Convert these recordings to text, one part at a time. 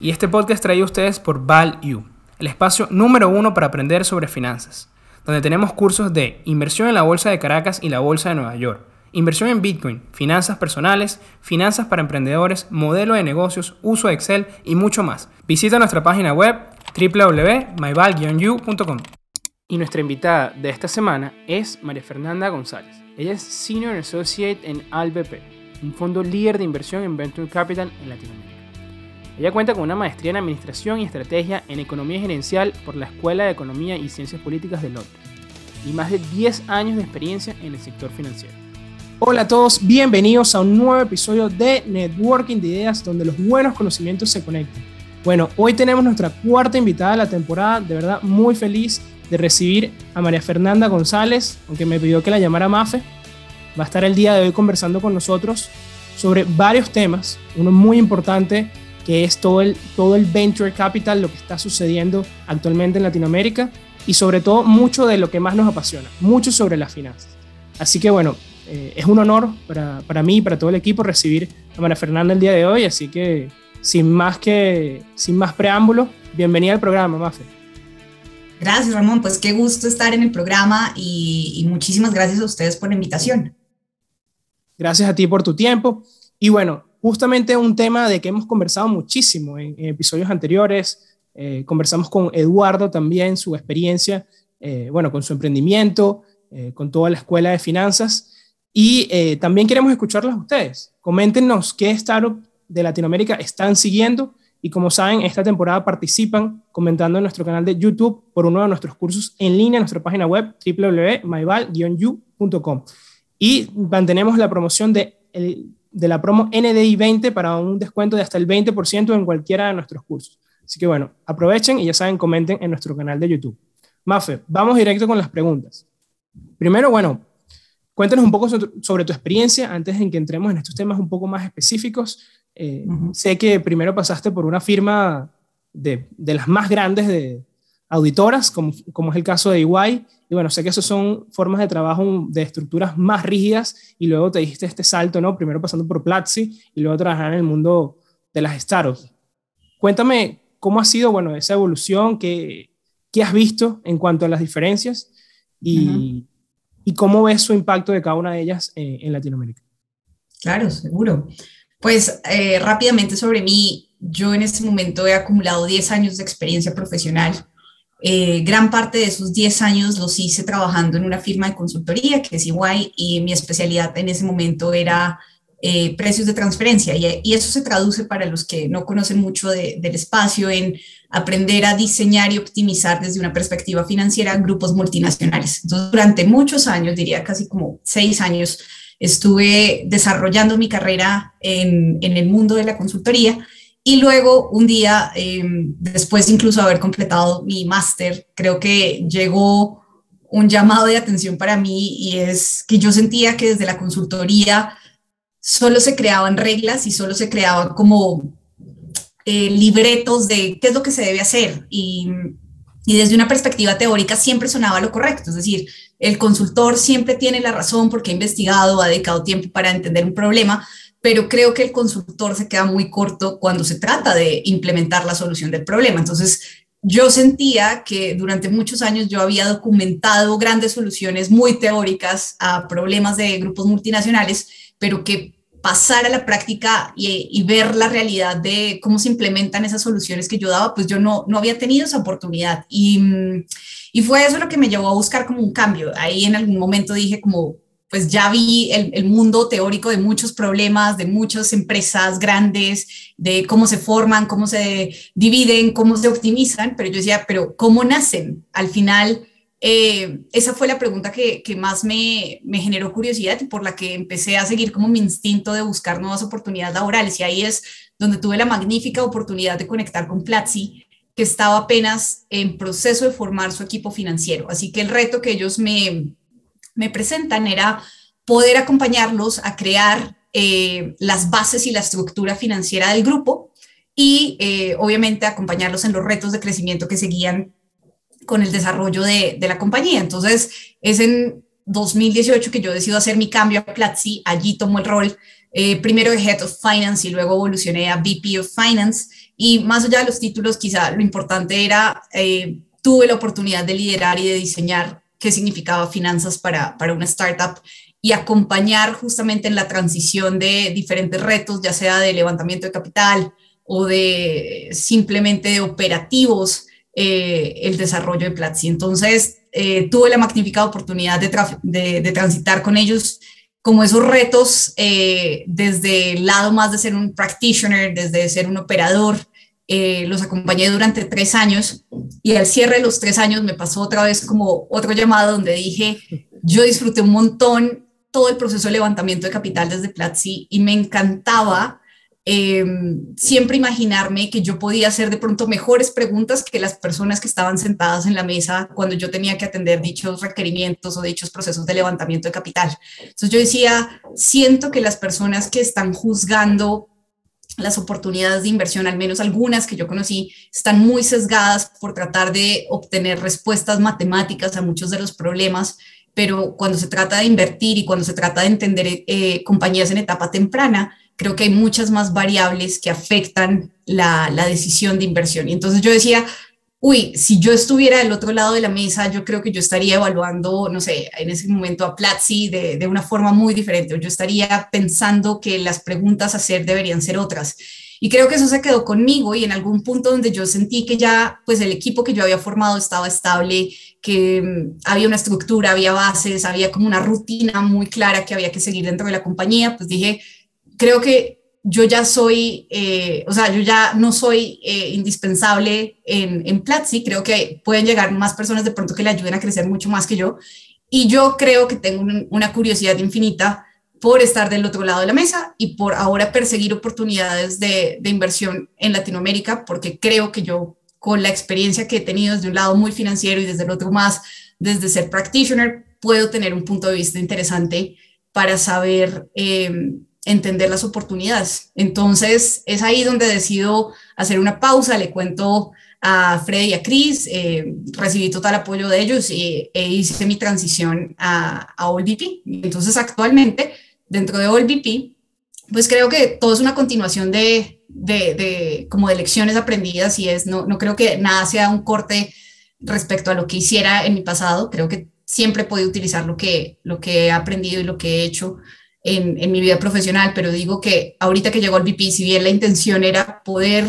Y este podcast traído a ustedes por ValU, el espacio número uno para aprender sobre finanzas, donde tenemos cursos de inversión en la Bolsa de Caracas y la Bolsa de Nueva York, inversión en Bitcoin, finanzas personales, finanzas para emprendedores, modelo de negocios, uso de Excel y mucho más. Visita nuestra página web www.myval-u.com. Y nuestra invitada de esta semana es María Fernanda González. Ella es Senior Associate en ALBP, un fondo líder de inversión en Venture Capital en Latinoamérica. Ella cuenta con una maestría en Administración y Estrategia en Economía Gerencial por la Escuela de Economía y Ciencias Políticas de Londres y más de 10 años de experiencia en el sector financiero. Hola a todos, bienvenidos a un nuevo episodio de Networking de Ideas donde los buenos conocimientos se conectan. Bueno, hoy tenemos nuestra cuarta invitada de la temporada, de verdad muy feliz de recibir a María Fernanda González, aunque me pidió que la llamara Mafe. Va a estar el día de hoy conversando con nosotros sobre varios temas, uno muy importante que es todo el, todo el venture capital, lo que está sucediendo actualmente en Latinoamérica y sobre todo mucho de lo que más nos apasiona, mucho sobre las finanzas. Así que bueno, eh, es un honor para, para, mí y para todo el equipo recibir a María Fernanda el día de hoy, así que sin más, que, sin más preámbulo, bienvenida al programa, Mafe. Gracias, Ramón. Pues qué gusto estar en el programa y, y muchísimas gracias a ustedes por la invitación. Gracias a ti por tu tiempo. Y bueno, justamente un tema de que hemos conversado muchísimo en, episodios anteriores. Eh, conversamos con Eduardo también, su experiencia, eh, bueno, con su emprendimiento, eh, con toda la escuela de finanzas. Y también queremos escucharlos a ustedes. Coméntenos qué startup de Latinoamérica están siguiendo y como saben, esta temporada participan comentando en nuestro canal de YouTube por uno de nuestros cursos en línea en nuestra página web www.myval-u.com. Y mantenemos la promoción de de la promo NDI 20 para un descuento de hasta el 20% en cualquiera de nuestros cursos. Así que bueno, aprovechen y ya saben, comenten en nuestro canal de YouTube. Mafe, vamos directo con las preguntas. Primero, bueno, cuéntanos un poco sobre tu experiencia antes de que entremos en estos temas un poco más específicos. Eh, sé que primero pasaste por una firma de, de las más grandes de, auditoras, como, como, es el caso de EY. Y bueno, sé que esas son formas de trabajo de estructuras más rígidas y luego te dijiste este salto, ¿no? Primero pasando por Platzi y luego trabajar en el mundo de las startups. Cuéntame cómo ha sido, bueno, esa evolución, qué, qué has visto en cuanto a las diferencias y, y, cómo ves su impacto de cada una de ellas en, en Latinoamérica. Claro, seguro. Pues eh, rápidamente sobre mí, yo en este momento he acumulado 10 años de experiencia profesional eh, gran parte de esos 10 años los hice trabajando en una firma de consultoría que es igual y mi especialidad en ese momento era eh, precios de transferencia y, eso se traduce para los que no conocen mucho del espacio en aprender a diseñar y optimizar desde una perspectiva financiera grupos multinacionales. Entonces, durante muchos años, diría casi como seis años, estuve desarrollando mi carrera en el mundo de la consultoría y luego un día, em, después de incluso haber completado mi máster, creo que llegó un llamado de atención para mí y es que yo sentía que desde la consultoría solo se creaban reglas y solo se creaban como eh, libretos de qué es lo que se debe hacer. Y desde una perspectiva teórica siempre sonaba lo correcto, es decir, el consultor siempre tiene la razón porque ha investigado, ha dedicado tiempo para entender un problema, pero creo que el consultor se queda muy corto cuando se trata de implementar la solución del problema. Entonces, yo sentía que durante muchos años yo había documentado grandes soluciones muy teóricas a problemas de grupos multinacionales, pero que pasar a la práctica y, ver la realidad de cómo se implementan esas soluciones que yo daba, pues yo no, no había tenido esa oportunidad. Y, y fue eso lo que me llevó a buscar como un cambio. Ahí en algún momento dije como, pues ya vi el, mundo teórico de muchos problemas, de muchas empresas grandes, de cómo se forman, cómo se dividen, cómo se optimizan, pero yo decía, pero ¿cómo nacen? Al final, eh, esa fue la pregunta que, más me, me, generó curiosidad y por la que empecé a seguir como mi instinto de buscar nuevas oportunidades laborales. Y ahí es donde tuve la magnífica oportunidad de conectar con Platzi, que estaba apenas en proceso de formar su equipo financiero. Así que el reto que ellos me me presentan era poder acompañarlos a crear eh, las bases y la estructura financiera del grupo y eh, obviamente acompañarlos en los retos de crecimiento que seguían con el desarrollo de, la compañía. Entonces, es en 2018 que yo decido hacer mi cambio a Platzi, allí tomo el rol eh, primero de Head of Finance y luego evolucioné a VP of Finance Y más allá de los títulos, quizá lo importante era, eh, tuve la oportunidad de liderar y de diseñar qué significaba finanzas para, para una startup y acompañar justamente en la transición de diferentes retos, ya sea de levantamiento de capital o de simplemente de operativos, eh, el desarrollo de Platzi. Entonces, eh, tuve la magnífica oportunidad de, de, transitar con ellos como esos retos eh, desde el lado más de ser un practitioner, desde ser un operador. Los acompañé durante tres años y al cierre de los tres años me pasó otra vez como otro llamado donde dije, yo disfruté un montón todo el proceso de levantamiento de capital desde Platzi y me encantaba Em, siempre imaginarme que yo podía hacer de pronto mejores preguntas que las personas que estaban sentadas en la mesa cuando yo tenía que atender dichos requerimientos o dichos procesos de levantamiento de capital. Entonces yo decía, siento que las personas que están juzgando las oportunidades de inversión, al menos algunas que yo conocí, están muy sesgadas por tratar de obtener respuestas matemáticas a muchos de los problemas pero cuando se trata de invertir y cuando se trata de entender eh, compañías en etapa temprana, creo que hay muchas más variables que afectan la, decisión de inversión. Y entonces yo decía, uy, si yo estuviera del otro lado de la mesa, yo creo que yo estaría evaluando, no sé, en ese momento a Platzi de, de una forma muy diferente, yo estaría pensando que las preguntas a hacer deberían ser otras. Y creo que eso se quedó conmigo y en algún punto donde yo sentí que ya, pues el equipo que yo había formado estaba estable, que mm, había una estructura, había bases, había como una rutina muy clara que había que seguir dentro de la compañía, pues dije, creo que yo ya soy, eh, o sea, yo ya no soy eh, indispensable en, en Platzi, creo que pueden llegar más personas de pronto que le ayuden a crecer mucho más que yo. Y yo creo que tengo una curiosidad infinita por estar del otro lado de la mesa y por ahora perseguir oportunidades de, de, inversión en Latinoamérica, porque creo que yo, con la experiencia que he tenido desde un lado muy financiero y desde el otro más, desde ser practitioner, puedo tener un punto de vista interesante para saber eh, entender las oportunidades. Entonces, es ahí donde decido hacer una pausa, le cuento a Freddy y a Chris, eh, recibí total apoyo de ellos y e hice mi transición a, a AllVP. Entonces, actualmente, dentro de AllVP, pues creo que todo es una continuación de, de, de, como de lecciones aprendidas y es, no, no creo que nada sea un corte respecto a lo que hiciera en mi pasado, creo que siempre he podido utilizar lo que, lo que he aprendido y lo que he hecho en, mi vida profesional, pero digo que ahorita que llegó al VP, si bien la intención era poder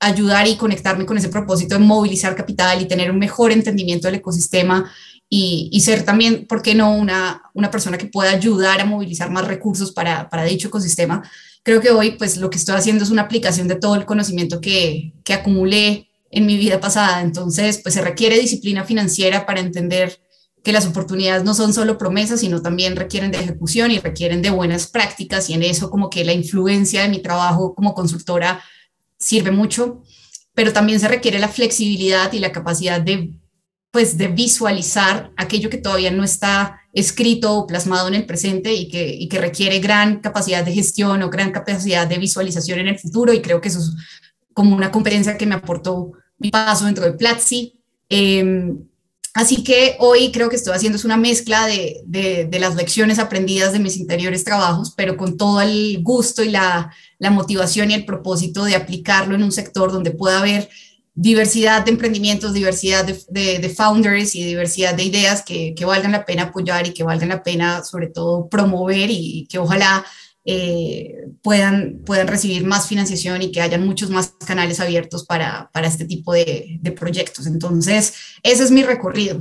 ayudar y conectarme con ese propósito de movilizar capital y tener un mejor entendimiento del ecosistema y, ser también, ¿por qué no?, una, una persona que pueda ayudar a movilizar más recursos para, para dicho ecosistema. Creo que hoy, pues, lo que estoy haciendo es una aplicación de todo el conocimiento que, que acumulé en mi vida pasada. Entonces, pues, se requiere disciplina financiera para entender que las oportunidades no son solo promesas, sino también requieren de ejecución y requieren de buenas prácticas y en eso como que la influencia de mi trabajo como consultora sirve mucho, pero también se requiere la flexibilidad y la capacidad de pues de visualizar aquello que todavía no está escrito o plasmado en el presente y que, y que requiere gran capacidad de gestión o gran capacidad de visualización en el futuro y creo que eso es como una competencia que me aportó mi paso dentro de Platzi. Eh, Así que hoy creo que estoy haciendo es una mezcla de, de, las lecciones aprendidas de mis interiores trabajos, pero con todo el gusto y la, la, motivación y el propósito de aplicarlo en un sector donde pueda haber diversidad de emprendimientos, diversidad de, de founders y diversidad de ideas que, que, valgan la pena apoyar y que valgan la pena sobre todo promover y que ojalá eh, puedan, puedan recibir más financiación y que hayan muchos más canales abiertos para, para este tipo de, de, proyectos. Entonces, ese es mi recorrido.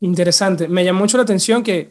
Interesante. Me llama mucho la atención que,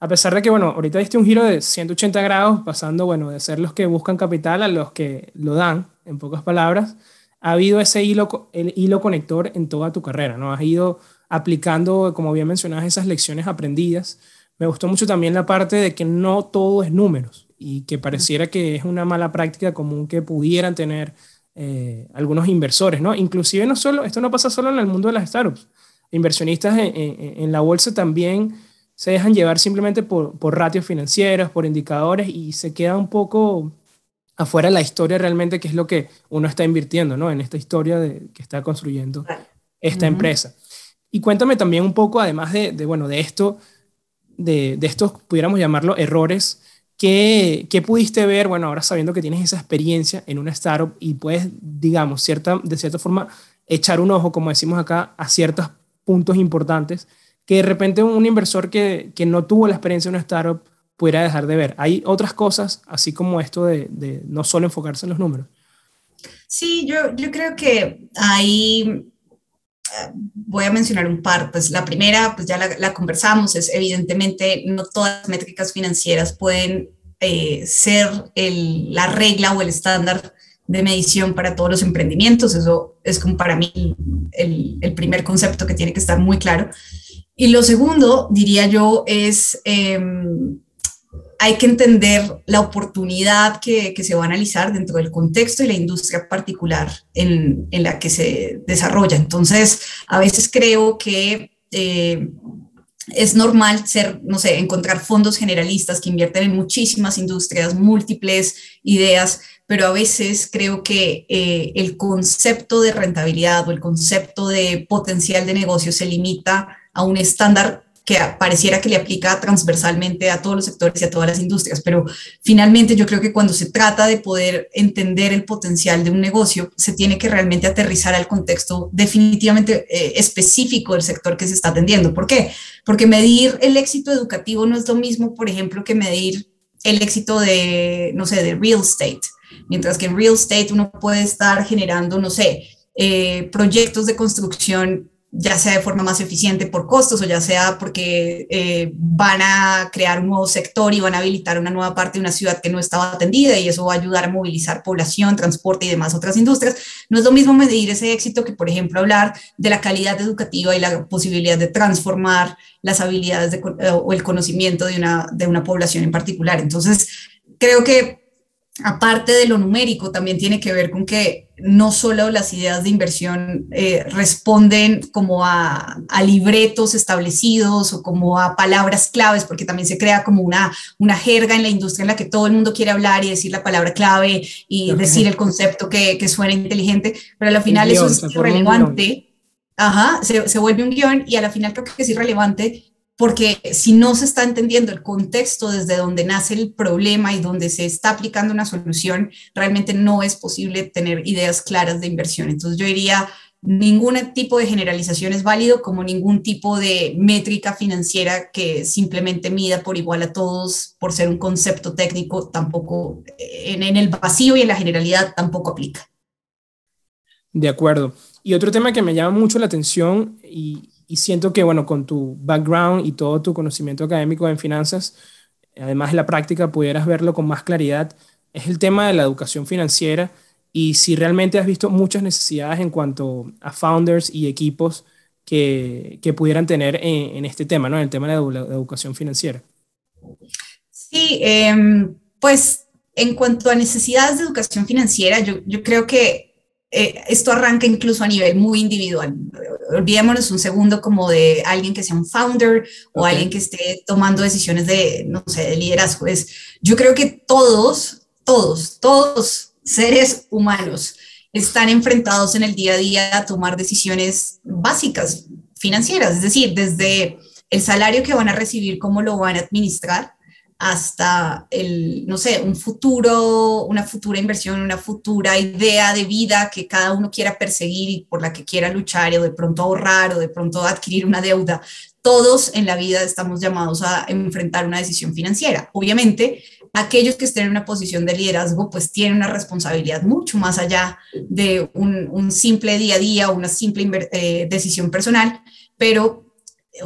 a pesar de que, bueno, ahorita diste un giro de 180 grados, pasando, bueno, de ser los que buscan capital a los que lo dan, en pocas palabras, ha habido ese hilo, el hilo conector en toda tu carrera, ¿no? Has ido aplicando, como bien mencionabas, esas lecciones aprendidas. Me gustó mucho también la parte de que no todo es números y que pareciera que es una mala práctica común que pudieran tener eh, algunos inversores, ¿no? Inclusive no solo, esto no pasa solo en el mundo de las startups. Inversionistas en, en, la bolsa también se dejan llevar simplemente por, por ratios financieros, por indicadores y se queda un poco afuera la historia realmente que es lo que uno está invirtiendo, ¿no? En esta historia de, que está construyendo esta empresa. Y cuéntame también un poco, además de, de bueno, de esto, de, de estos, pudiéramos llamarlo errores ¿qué, ¿qué, pudiste ver, bueno, ahora sabiendo que tienes esa experiencia en una startup y puedes, digamos, cierta, de cierta forma, echar un ojo, como decimos acá, a ciertos puntos importantes que de repente un inversor que, que no tuvo la experiencia en una startup pudiera dejar de ver. Hay otras cosas, así como esto de, de no solo enfocarse en los números. Sí, yo, yo creo que hay voy a mencionar un par. Pues la primera, pues ya la, conversamos, es evidentemente no todas las métricas financieras pueden eh, ser la regla o el estándar de medición para todos los emprendimientos. Eso es como para mí el, primer concepto que tiene que estar muy claro. Y lo segundo, diría yo, es... Em, hay que entender la oportunidad que, se va a analizar dentro del contexto y la industria particular en, la que se desarrolla. Entonces, a veces creo que eh, es normal ser, no sé, encontrar fondos generalistas que invierten en muchísimas industrias, múltiples ideas, pero a veces creo que eh, el concepto de rentabilidad o el concepto de potencial de negocio se limita a un estándar que pareciera que le aplica transversalmente a todos los sectores y a todas las industrias, pero finalmente yo creo que cuando se trata de poder entender el potencial de un negocio, se tiene que realmente aterrizar al contexto definitivamente eh, específico del sector que se está atendiendo. ¿Por qué? Porque medir el éxito educativo no es lo mismo, por ejemplo, que medir el éxito de, no sé, de real estate. Mientras que en real estate uno puede estar generando, no sé, eh, proyectos de construcción ya sea de forma más eficiente por costos o ya sea porque eh, van a crear un nuevo sector y van a habilitar una nueva parte de una ciudad que no estaba atendida y eso va a ayudar a movilizar población, transporte y demás otras industrias. No es lo mismo medir ese éxito que, por ejemplo, hablar de la calidad educativa y la posibilidad de transformar las habilidades eh, o el conocimiento de una, de una población en particular. Entonces, creo que aparte de lo numérico, también tiene que ver con que no solo las ideas de inversión eh, responden como a, libretos establecidos o como a palabras claves, porque también se crea como una, una jerga en la industria en la que todo el mundo quiere hablar y decir la palabra clave y decir el concepto que, que, suena inteligente, pero al final eso es irrelevante. Ajá, se, se vuelve un guion y a la final creo que es irrelevante porque si no se está entendiendo el contexto desde donde nace el problema y donde se está aplicando una solución, realmente no es posible tener ideas claras de inversión. Entonces yo diría, ningún tipo de generalización es válido como ningún tipo de métrica financiera que simplemente mida por igual a todos por ser un concepto técnico, tampoco en, en el vacío y en la generalidad tampoco aplica. De acuerdo. Y otro tema que me llama mucho la atención y, y siento que, bueno, con tu background y todo tu conocimiento académico en finanzas, además de la práctica, pudieras verlo con más claridad, es el tema de la educación financiera y si realmente has visto muchas necesidades en cuanto a founders y equipos que, que pudieran tener en, este tema, ¿no? En el tema de la, educación financiera. Sí, em, pues en cuanto a necesidades de educación financiera, yo, yo creo que eh, esto arranca incluso a nivel muy individual. Olvidémonos un segundo como de alguien que sea un founder o alguien que esté tomando decisiones de, no sé, de liderazgo. Es, yo creo que todos, todos, todos seres humanos están enfrentados en el día a día a tomar decisiones básicas financieras, es decir, desde el salario que van a recibir, cómo lo van a administrar, hasta el, no sé, un futuro, una futura inversión, una futura idea de vida que cada uno quiera perseguir y por la que quiera luchar o de pronto ahorrar o de pronto adquirir una deuda. Todos en la vida estamos llamados a enfrentar una decisión financiera. Obviamente, aquellos que estén en una posición de liderazgo, pues tienen una responsabilidad mucho más allá de un, simple día a día o una simple eh, decisión personal, pero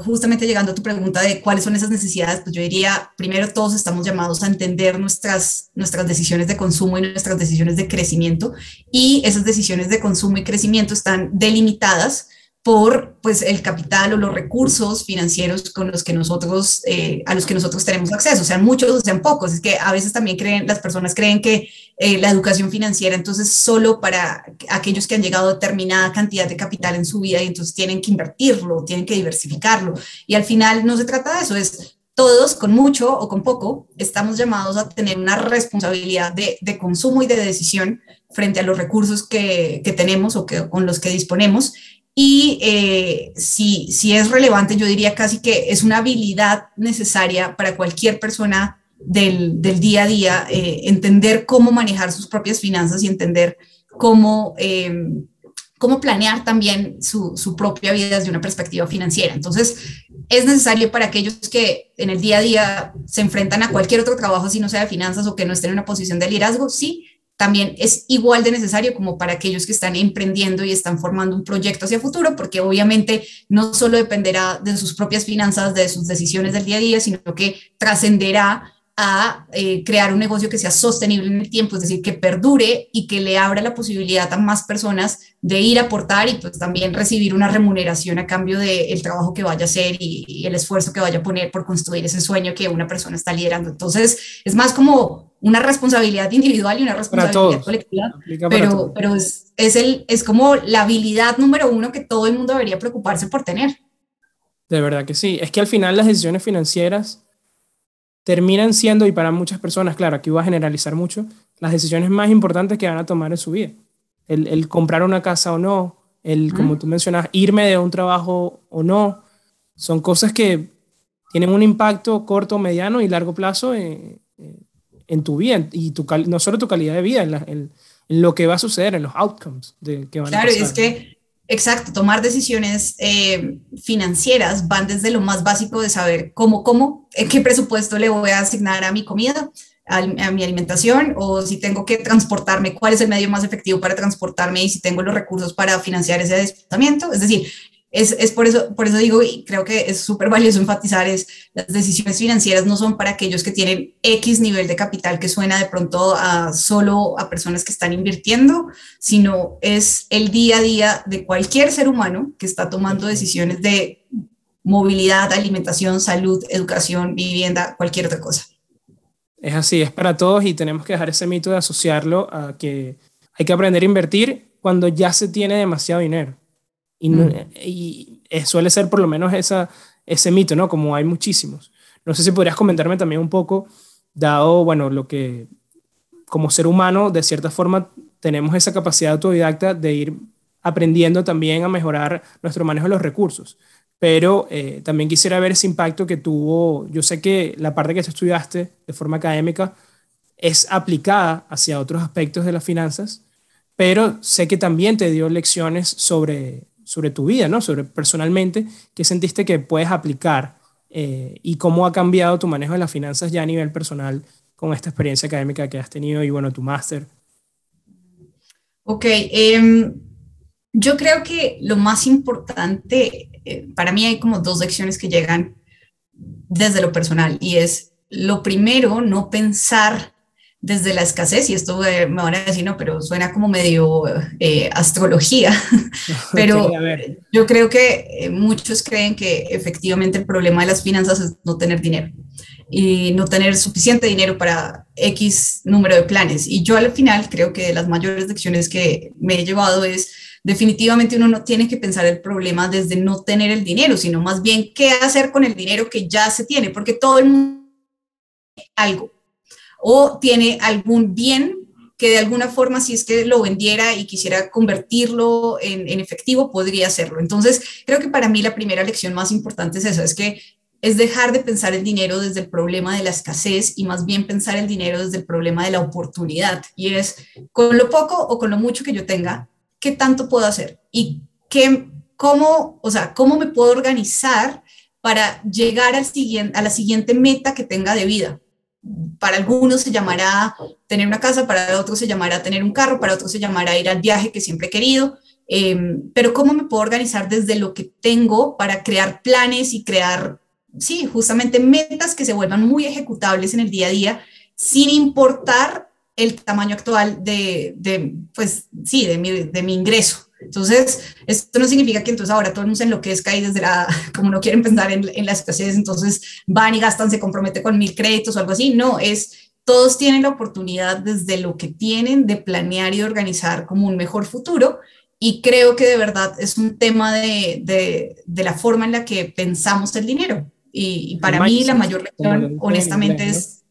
justamente llegando a tu pregunta de cuáles son esas necesidades, pues yo diría, primero todos estamos llamados a entender nuestras, nuestras decisiones de consumo y nuestras decisiones de crecimiento y esas decisiones de consumo y crecimiento están delimitadas por pues el capital o los recursos financieros con los que nosotros eh, a los que nosotros tenemos acceso. Sean muchos o sean pocos. Es que a veces también creen las personas creen que eh, la educación financiera entonces solo para aquellos que han llegado a determinada cantidad de capital en su vida y entonces tienen que invertirlo tienen que diversificarlo. Y al final no se trata de eso es todos, con mucho o con poco, estamos llamados a tener una responsabilidad de, de consumo y de decisión frente a los recursos que, que tenemos o que, con los que disponemos y eh, si, si es relevante, yo diría casi que es una habilidad necesaria para cualquier persona del, día a día, eh, entender cómo manejar sus propias finanzas y entender cómo, em, cómo planear también su, su, propia vida desde una perspectiva financiera. Entonces, es necesario para aquellos que en el día a día se enfrentan a cualquier otro trabajo, si no sea de finanzas o que no estén en una posición de liderazgo, sí, también es igual de necesario como para aquellos que están emprendiendo y están formando un proyecto hacia futuro, porque obviamente no solo dependerá de sus propias finanzas, de sus decisiones del día a día, sino que trascenderá a eh, crear un negocio que sea sostenible en el tiempo, es decir, que perdure y que le abra la posibilidad a más personas de ir a aportar y pues también recibir una remuneración a cambio del trabajo que vaya a hacer y, el esfuerzo que vaya a poner por construir ese sueño que una persona está liderando. Entonces, es más como una responsabilidad individual y una responsabilidad colectiva, pero, pero es, es, el, es como la habilidad número uno que todo el mundo debería preocuparse por tener. De verdad que sí, es que al final las decisiones financieras terminan siendo, y para muchas personas, claro, aquí voy a generalizar mucho, las decisiones más importantes que van a tomar en su vida. El, el comprar una casa o no, el, como tú mencionas, irme de un trabajo o no, son cosas que tienen un impacto corto, mediano y largo plazo en, en tu vida y tu, no solo tu calidad de vida, en, lo que va a suceder, en los outcomes de, que van claro, a. Claro, es que Exacto, tomar decisiones eh, financieras van desde lo más básico de saber cómo, cómo, qué presupuesto le voy a asignar a mi comida, a, a, mi alimentación, o si tengo que transportarme, cuál es el medio más efectivo para transportarme y si tengo los recursos para financiar ese desplazamiento. Es decir, es, es, por, eso, por eso digo, y creo que es súper valioso enfatizar, es las decisiones financieras no son para aquellos que tienen X nivel de capital que suena de pronto a solo a personas que están invirtiendo, sino es el día a día de cualquier ser humano que está tomando decisiones de movilidad, alimentación, salud, educación, vivienda, cualquier otra cosa. Es así, es para todos y tenemos que dejar ese mito de asociarlo a que hay que aprender a invertir cuando ya se tiene demasiado dinero y, mm. suele ser por lo menos esa, ese mito, ¿no? Como hay muchísimos. No sé si podrías comentarme también un poco, dado, bueno, lo que como ser humano, de cierta forma, tenemos esa capacidad autodidacta de ir aprendiendo también a mejorar nuestro manejo de los recursos. Pero eh, también quisiera ver ese impacto que tuvo, yo sé que la parte que tú estudiaste de forma académica es aplicada hacia otros aspectos de las finanzas, pero sé que también te dio lecciones sobre sobre tu vida, ¿no? Sobre personalmente, qué sentiste que puedes aplicar eh, y cómo ha cambiado tu manejo de las finanzas ya a nivel personal con esta experiencia académica que has tenido y bueno, tu máster. Ok, em, yo creo que lo más importante, eh, para mí hay como dos lecciones que llegan desde lo personal y es lo primero, no pensar desde la escasez, y esto me van a decir, no, pero suena como medio eh, astrología, pero yo creo que eh, muchos creen que efectivamente el problema de las finanzas es no tener dinero y no tener suficiente dinero para X número de planes. Y yo al final creo que de las mayores lecciones que me he llevado es definitivamente uno no tiene que pensar el problema desde no tener el dinero, sino más bien qué hacer con el dinero que ya se tiene, porque todo el mundo algo o tiene algún bien que de alguna forma, si es que lo vendiera y quisiera convertirlo en, efectivo, podría hacerlo. Entonces, creo que para mí la primera lección más importante es eso, es que es dejar de pensar el dinero desde el problema de la escasez y más bien pensar el dinero desde el problema de la oportunidad. Y es con lo poco o con lo mucho que yo tenga, ¿qué tanto puedo hacer? Y qué, cómo, o sea, cómo me puedo organizar para llegar a la siguiente meta que tenga de vida para algunos se llamará tener una casa, para otros se llamará tener un carro, para otros se llamará ir al viaje que siempre he querido. Em, pero ¿cómo me puedo organizar desde lo que tengo para crear planes y crear, sí, justamente metas que se vuelvan muy ejecutables en el día a día, sin importar el tamaño actual de, de pues, sí, de mi, de mi ingreso? Entonces, esto no significa que entonces ahora todo el mundo se enloquezca y desde la, como no quieren pensar en, en las escasez, entonces van y gastan, se compromete con mil créditos o algo así. No, es todos tienen la oportunidad desde lo que tienen de planear y organizar como un mejor futuro. Y creo que de verdad es un tema de, de, de la forma en la que pensamos el dinero. Y, para mí la mayor lección, honestamente, es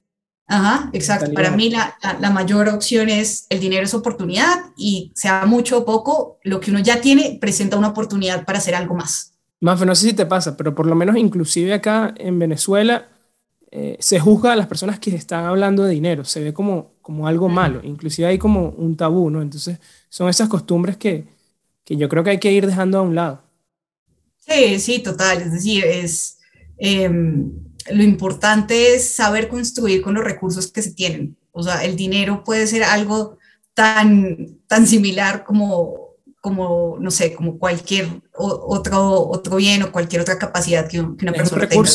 Ajá, exacto. Para mí la, la, mayor opción es el dinero es oportunidad y sea mucho o poco, lo que uno ya tiene presenta una oportunidad para hacer algo más. Más, no sé si te pasa, pero por lo menos inclusive acá en Venezuela, eh, se juzga a las personas que están hablando de dinero, se ve como, como algo malo, inclusive hay como un tabú, ¿no? Entonces son esas costumbres que, que yo creo que hay que ir dejando a un lado. Sí, sí, total, es decir, es, em, lo importante es saber construir con los recursos que se tienen, o sea, el dinero puede ser algo tan, tan similar como, como, no sé, como cualquier otro, otro bien o cualquier otra capacidad que, una persona tenga.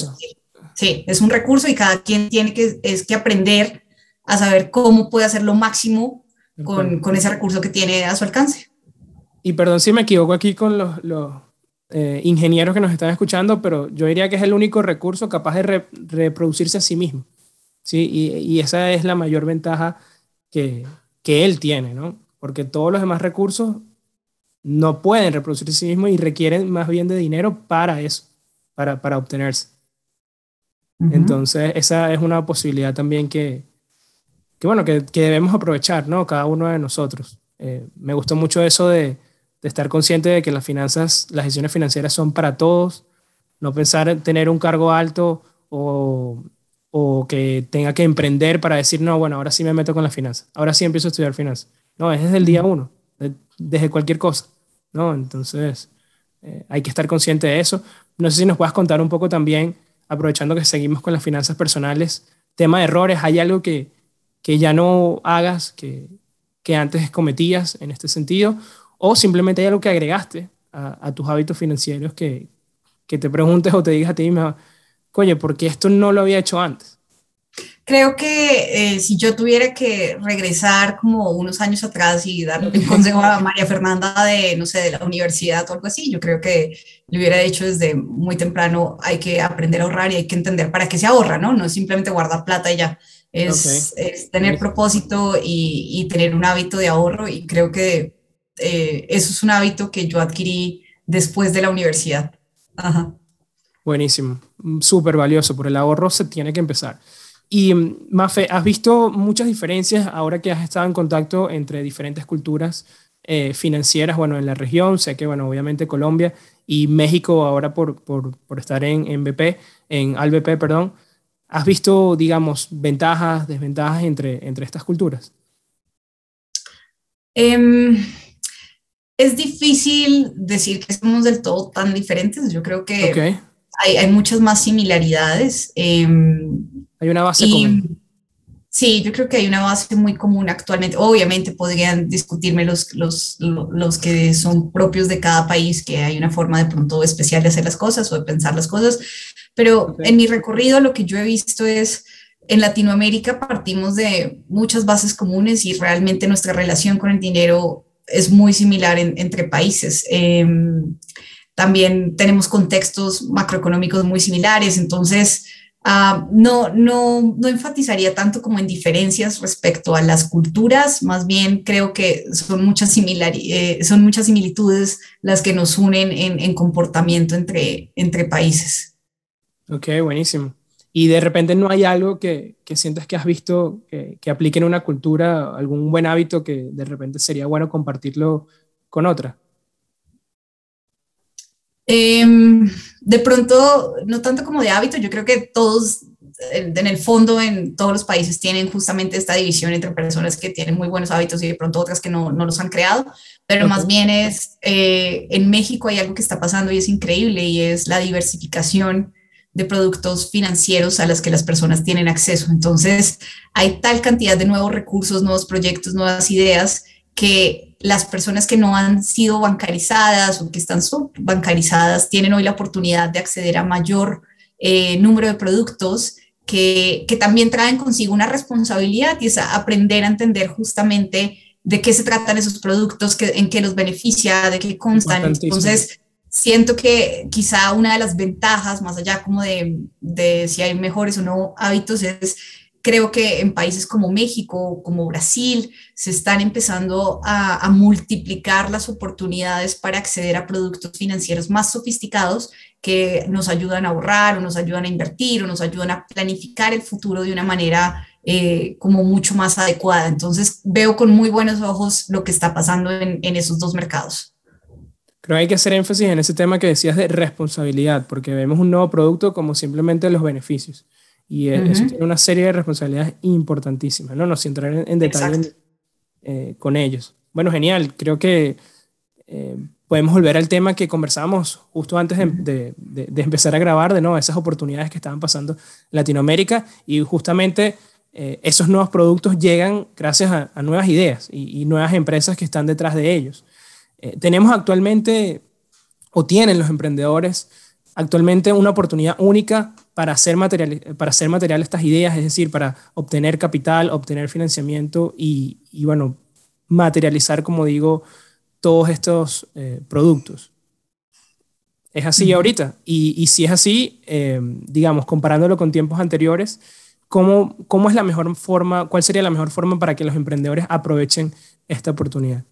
Sí, es un recurso y cada quien tiene que, es que aprender a saber cómo puede hacer lo máximo con, con ese recurso que tiene a su alcance. Y perdón si me equivoco aquí con los, los eh, ingenieros que nos están escuchando, pero yo diría que es el único recurso capaz de reproducirse a sí mismo. ¿sí? Y, y, esa es la mayor ventaja que, que él tiene, ¿no? Porque todos los demás recursos no pueden reproducirse a sí mismos y requieren más bien de dinero para eso, para, para obtenerse. Entonces, esa es una posibilidad también que, que bueno, que, que, debemos aprovechar, ¿no? Cada uno de nosotros. Eh, me gustó mucho eso de, de, estar consciente de que las finanzas, las decisiones financieras son para todos, no pensar en tener un cargo alto o, o que tenga que emprender para decir, no, bueno, ahora sí me meto con las finanzas, ahora sí empiezo a estudiar finanzas. No, es desde el día uno, desde cualquier cosa, ¿no? Entonces, eh, hay que estar consciente de eso. No sé si nos puedas contar un poco también aprovechando que seguimos con las finanzas personales, tema de errores, ¿hay algo que, que ya no hagas que, que, antes cometías en este sentido? ¿O simplemente hay algo que agregaste a, tus hábitos financieros que, que, te preguntes o te digas a ti misma, oye, ¿por qué esto no lo había hecho antes? Creo que eh, si yo tuviera que regresar como unos años atrás y darle un consejo a María Fernanda de, no sé, de la universidad o algo así, yo creo que le hubiera dicho desde muy temprano, hay que aprender a ahorrar y hay que entender para qué se ahorra, ¿no? No es simplemente guardar plata y ya, es, tener propósito y, y, tener un hábito de ahorro y creo que eh, eso es un hábito que yo adquirí después de la universidad. Ajá. Buenísimo, súper valioso, por el ahorro se tiene que empezar. Y mm, Mafe, ¿has visto muchas diferencias ahora que has estado en contacto entre diferentes culturas eh, financieras, bueno, en la región? Sé que, bueno, obviamente Colombia y México ahora por, por, por estar en, en BP, en ALBP, perdón. ¿Has visto, digamos, ventajas, desventajas entre, entre estas culturas? Em, es difícil decir que somos del todo tan diferentes. Yo creo que hay, hay, muchas más similaridades. Eh, hay una base común. Sí, yo creo que hay una base muy común actualmente. Obviamente podrían discutirme los, los, los que son propios de cada país, que hay una forma de pronto especial de hacer las cosas o de pensar las cosas, pero en mi recorrido lo que yo he visto es, en Latinoamérica partimos de muchas bases comunes y realmente nuestra relación con el dinero es muy similar entre países. Em, también tenemos contextos macroeconómicos muy similares, entonces Ah, no, no, no enfatizaría tanto como en diferencias respecto a las culturas, más bien creo que son muchas, eh, son muchas similitudes las que nos unen en, en, comportamiento entre, entre países. Ok, buenísimo. Y de repente no hay algo que, que sientas que has visto que, que aplique en una cultura, algún buen hábito que de repente sería bueno compartirlo con otra. Em, de pronto, no tanto como de hábito, yo creo que todos, en el fondo, en todos los países tienen justamente esta división entre personas que tienen muy buenos hábitos y de pronto otras que no, no los han creado, pero más bien es, eh, en México hay algo que está pasando y es increíble y es la diversificación de productos financieros a las que las personas tienen acceso. Entonces, hay tal cantidad de nuevos recursos, nuevos proyectos, nuevas ideas que las personas que no han sido bancarizadas o que están subbancarizadas tienen hoy la oportunidad de acceder a mayor eh, número de productos que, que, también traen consigo una responsabilidad y es aprender a entender justamente de qué se tratan esos productos, que, en qué los beneficia, de qué constan. Entonces, siento que quizá una de las ventajas, más allá como de, de si hay mejores o no hábitos, es Creo que en países como México, como Brasil, se están empezando a, multiplicar las oportunidades para acceder a productos financieros más sofisticados que nos ayudan a ahorrar o nos ayudan a invertir o nos ayudan a planificar el futuro de una manera eh, como mucho más adecuada. Entonces veo con muy buenos ojos lo que está pasando en, en esos dos mercados. Creo que hay que hacer énfasis en ese tema que decías de responsabilidad, porque vemos un nuevo producto como simplemente los beneficios Y e, eso tiene una serie de responsabilidades importantísimas, ¿no? No sin entrar en, detalle eh, con ellos. Bueno, genial. Creo que eh, podemos volver al tema que conversamos justo antes de, de, empezar a grabar, de ¿no? esas oportunidades que estaban pasando en Latinoamérica y justamente eh, esos nuevos productos llegan gracias a, nuevas ideas y, nuevas empresas que están detrás de ellos. Tenemos actualmente, o tienen los emprendedores, actualmente una oportunidad única para hacer, material, para hacer material estas ideas, es decir, para obtener capital, obtener financiamiento y, bueno, materializar, como digo, todos estos eh, productos. Es así ahorita. Y, si es así, eh, digamos, comparándolo con tiempos anteriores, ¿cómo, ¿cómo es la mejor forma, cuál sería la mejor forma para que los emprendedores aprovechen esta oportunidad?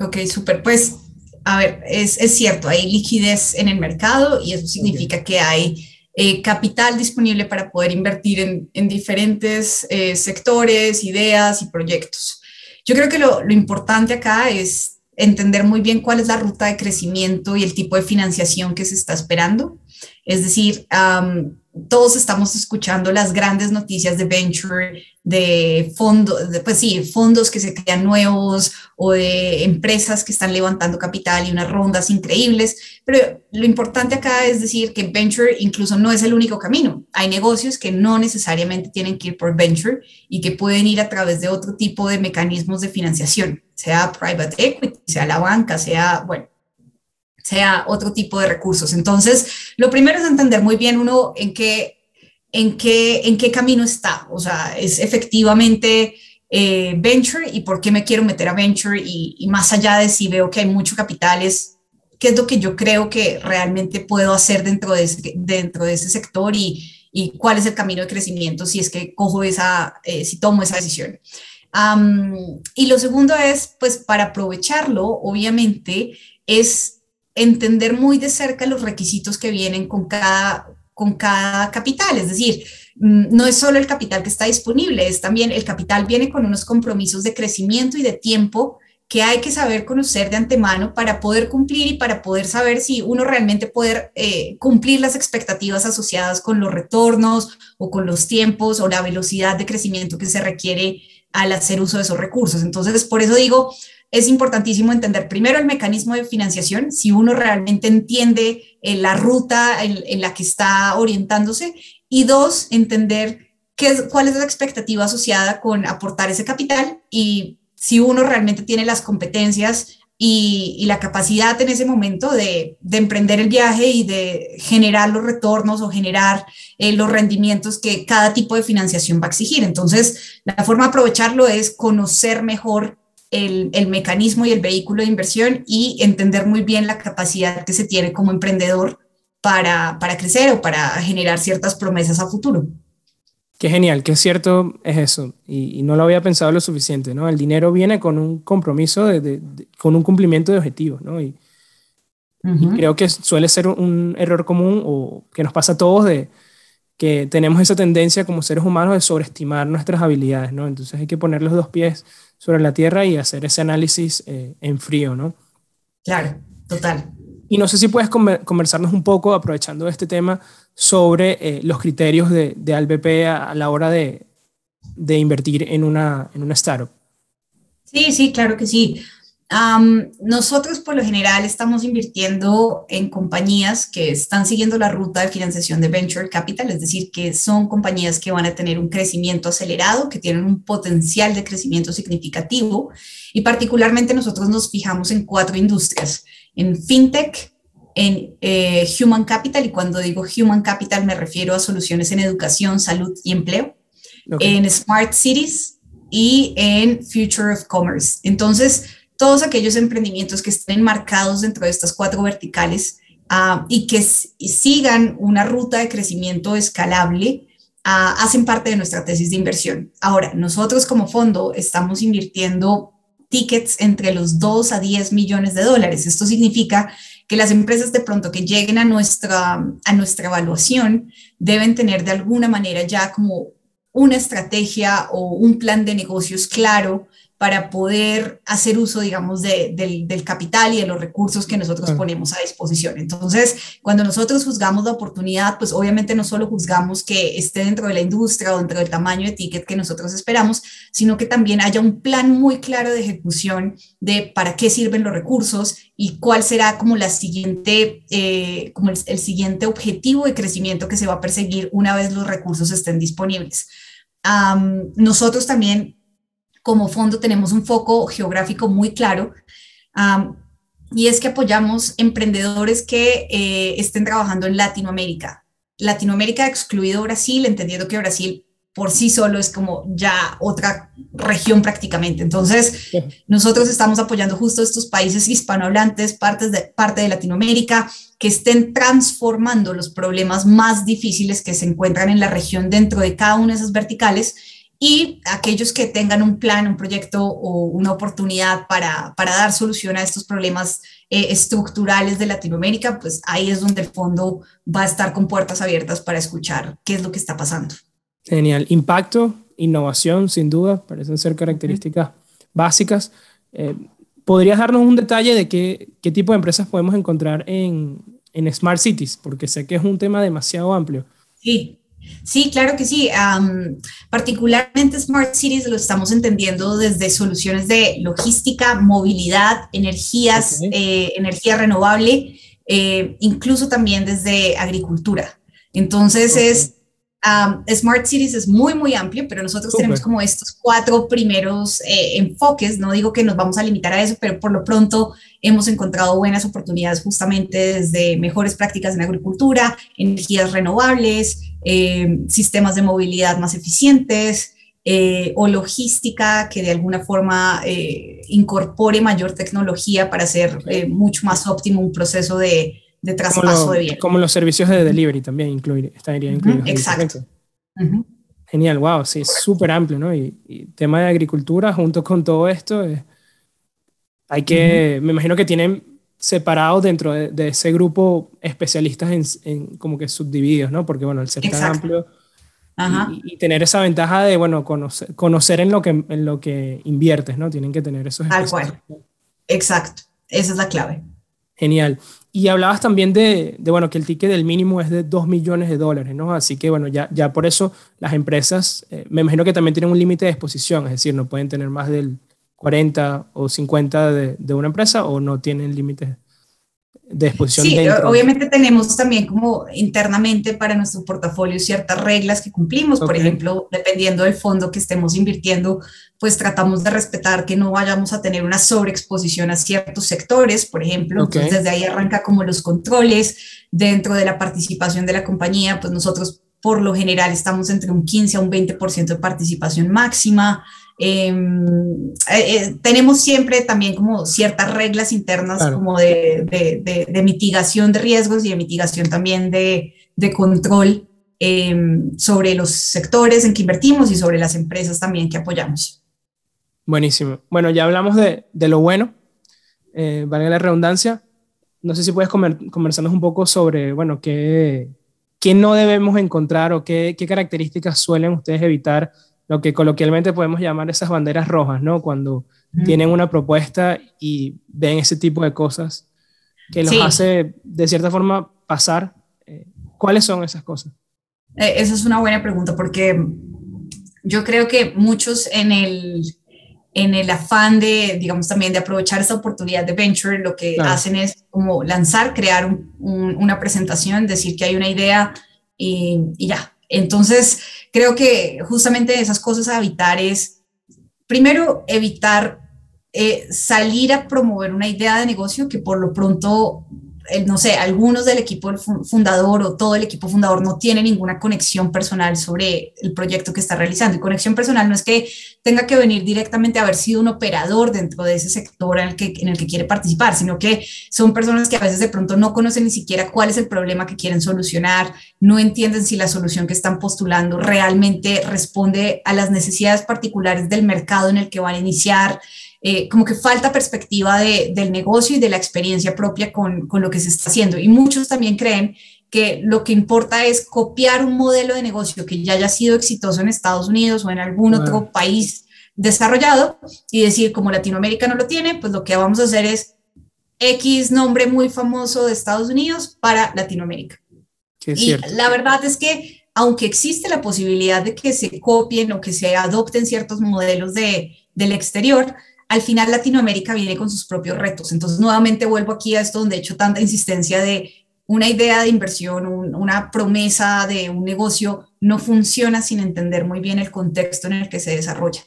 Ok, súper. Pues a ver, es, es, cierto, hay liquidez en el mercado y eso significa que hay eh, capital disponible para poder invertir en, en diferentes eh, sectores, ideas y proyectos. Yo creo que lo, lo, importante acá es entender muy bien cuál es la ruta de crecimiento y el tipo de financiación que se está esperando. Es decir, todos estamos escuchando las grandes noticias de venture, de fondos, pues sí, fondos que se crean nuevos o de empresas que están levantando capital y unas rondas increíbles. Pero lo importante acá es decir que venture incluso no es el único camino. Hay negocios que no necesariamente tienen que ir por venture y que pueden ir a través de otro tipo de mecanismos de financiación, sea private equity, sea la banca, sea, bueno, sea otro tipo de recursos. Entonces, lo primero es entender muy bien uno en qué, en qué, en qué camino está. O sea, es efectivamente eh, venture y por qué me quiero meter a venture y, más allá de si veo que hay mucho capital, es qué es lo que yo creo que realmente puedo hacer dentro de ese, dentro de ese sector y, y cuál es el camino de crecimiento si es que cojo esa, eh, si tomo esa decisión. y lo segundo es, pues para aprovecharlo, obviamente, es entender muy de cerca los requisitos que vienen con cada, con cada capital. Es decir, mm, no es solo el capital que está disponible, es también el capital viene con unos compromisos de crecimiento y de tiempo que hay que saber conocer de antemano para poder cumplir y para poder saber si uno realmente puede eh, cumplir las expectativas asociadas con los retornos o con los tiempos o la velocidad de crecimiento que se requiere al hacer uso de esos recursos. Entonces, por eso digo, es importantísimo entender primero el mecanismo de financiación, si uno realmente entiende eh, la ruta en, la que está orientándose, y dos, entender qué cuál es la expectativa asociada con aportar ese capital y si uno realmente tiene las competencias y, la capacidad en ese momento de, emprender el viaje y de generar los retornos o generar eh, los rendimientos que cada tipo de financiación va a exigir. Entonces, la forma de aprovecharlo es conocer mejor el, mecanismo y el vehículo de inversión y entender muy bien la capacidad que se tiene como emprendedor para, para crecer o para generar ciertas promesas a futuro. Qué genial, qué cierto es eso. Y, no lo había pensado lo suficiente, ¿no? El dinero viene con un compromiso, de, con un cumplimiento de objetivos, ¿no? Y, y, creo que suele ser un error común o que nos pasa a todos de que tenemos esa tendencia como seres humanos de sobreestimar nuestras habilidades, ¿no? Entonces hay que poner los dos pies sobre la Tierra y hacer ese análisis eh, en frío, ¿no? Claro, total. Y no sé si puedes conversarnos un poco, aprovechando este tema, sobre eh, los criterios de, de ALBP a, la hora de, de, invertir en una, en una startup. Sí, sí, claro que sí nosotros por lo general estamos invirtiendo en compañías que están siguiendo la ruta de financiación de venture capital, es decir, que son compañías que van a tener un crecimiento acelerado, que tienen un potencial de crecimiento significativo y particularmente nosotros nos fijamos en cuatro industrias, en fintech, en eh, human capital y cuando digo human capital me refiero a soluciones en educación, salud y empleo, en smart cities y en future of commerce. Entonces, todos aquellos emprendimientos que estén enmarcados dentro de estas cuatro verticales ah, y que sigan una ruta de crecimiento escalable, ah, hacen parte de nuestra tesis de inversión. Ahora, nosotros como fondo estamos invirtiendo tickets entre los 2 a 10 millones de dólares. Esto significa que las empresas de pronto que lleguen a nuestra, a nuestra evaluación deben tener de alguna manera ya como una estrategia o un plan de negocios claro para poder hacer uso, digamos, del, capital y de los recursos que nosotros ponemos a disposición. Entonces, cuando nosotros juzgamos la oportunidad, pues obviamente no solo juzgamos que esté dentro de la industria o dentro del tamaño de ticket que nosotros esperamos, sino que también haya un plan muy claro de ejecución de para qué sirven los recursos y cuál será como la siguiente, eh, como el, siguiente objetivo de crecimiento que se va a perseguir una vez los recursos estén disponibles. nosotros también como fondo tenemos un foco geográfico muy claro y es que apoyamos emprendedores que eh, estén trabajando en Latinoamérica. Latinoamérica excluido Brasil, entendiendo que Brasil por sí solo es como ya otra región prácticamente. Entonces, nosotros estamos apoyando justo estos países hispanohablantes, partes de, parte de Latinoamérica, que estén transformando los problemas más difíciles que se encuentran en la región dentro de cada una de esas verticales y aquellos que tengan un plan, un proyecto o una oportunidad para, para dar solución a estos problemas eh, estructurales de Latinoamérica, pues ahí es donde el fondo va a estar con puertas abiertas para escuchar qué es lo que está pasando. Genial. Impacto, innovación, sin duda, parecen ser características básicas. Eh, ¿Podrías darnos un detalle de qué, qué, tipo de empresas podemos encontrar en, en Smart Cities? Porque sé que es un tema demasiado amplio. Sí, Sí, claro que sí. particularmente Smart Cities lo estamos entendiendo desde soluciones de logística, movilidad, energías, eh, energía renovable, eh, incluso también desde agricultura. Entonces es Smart Cities es muy, muy amplio, pero nosotros tenemos como estos cuatro primeros eh, enfoques. No digo que nos vamos a limitar a eso, pero por lo pronto hemos encontrado buenas oportunidades justamente desde mejores prácticas en agricultura, energías renovables, eh, sistemas de movilidad más eficientes eh, o logística que de alguna forma eh, incorpore mayor tecnología para hacer mucho más óptimo un proceso de, de traspaso de bienes. Como los servicios de delivery también incluir, estaría incluido. exacto. Genial, wow, sí, es súper amplio, ¿no? Y, tema de agricultura junto con todo esto, hay que, me imagino que tienen separados dentro de, ese grupo especialistas en, como que subdivididos, ¿no? Porque, bueno, el ser tan amplio y, tener esa ventaja de, bueno, conocer, conocer en, lo que, en lo que inviertes, ¿no? Tienen que tener esos Tal cual. Exacto. Esa es la clave. Genial. Y hablabas también de, de, bueno, que el ticket del mínimo es de 2 millones de dólares, ¿no? Así que, bueno, ya, ya por eso las empresas, eh, me imagino que también tienen un límite de exposición, es decir, no pueden tener más del 40 o 50 de, de una empresa o no tienen límites de exposición. Sí, obviamente tenemos también como internamente para nuestro portafolio ciertas reglas que cumplimos. Por ejemplo, dependiendo del fondo que estemos invirtiendo, pues tratamos de respetar que no vayamos a tener una sobreexposición a ciertos sectores, por ejemplo. Entonces, desde ahí arranca como los controles dentro de la participación de la compañía, pues nosotros por lo general estamos entre un 15 a un 20% de participación máxima. Em, eh, eh, tenemos siempre también como ciertas reglas internas como de, de, mitigación de riesgos y de mitigación también de, control em, sobre los sectores en que invertimos y sobre las empresas también que apoyamos. Buenísimo. Bueno, ya hablamos de, lo bueno, eh, vale la redundancia. No sé si puedes conversarnos un poco sobre, bueno, qué, qué no debemos encontrar o qué, qué características suelen ustedes evitar lo que coloquialmente podemos llamar esas banderas rojas, ¿no? Cuando tienen una propuesta y ven ese tipo de cosas que los hace de cierta forma pasar. Eh, ¿Cuáles son esas cosas? Eh, esa es una buena pregunta porque yo creo que muchos en el, en el afán de, digamos, también de aprovechar esta oportunidad de venture, lo que hacen es como lanzar, crear una presentación, decir que hay una idea y, y ya, entonces, creo que justamente esas cosas a evitar es, primero, evitar eh, salir a promover una idea de negocio que por lo pronto no sé, algunos del equipo fundador o todo el equipo fundador no tiene ninguna conexión personal sobre el proyecto que está realizando. Y conexión personal no es que tenga que venir directamente a haber sido un operador dentro de ese sector en el que, en el que quiere participar, sino que son personas que a veces de pronto no conocen ni siquiera cuál es el problema que quieren solucionar, no entienden si la solución que están postulando realmente responde a las necesidades particulares del mercado en el que van a iniciar. Eh, como que falta perspectiva del negocio y de la experiencia propia con, con, lo que se está haciendo. Y muchos también creen que lo que importa es copiar un modelo de negocio que ya haya sido exitoso en Estados Unidos o en algún otro país desarrollado y decir, como Latinoamérica no lo tiene, pues lo que vamos a hacer es X nombre muy famoso de Estados Unidos para Latinoamérica. y la verdad es que aunque existe la posibilidad de que se copien o que se adopten ciertos modelos de, del exterior, al final Latinoamérica viene con sus propios retos. Entonces, nuevamente vuelvo aquí a esto donde he hecho tanta insistencia de una idea de inversión, una promesa de un negocio no funciona sin entender muy bien el contexto en el que se desarrolla.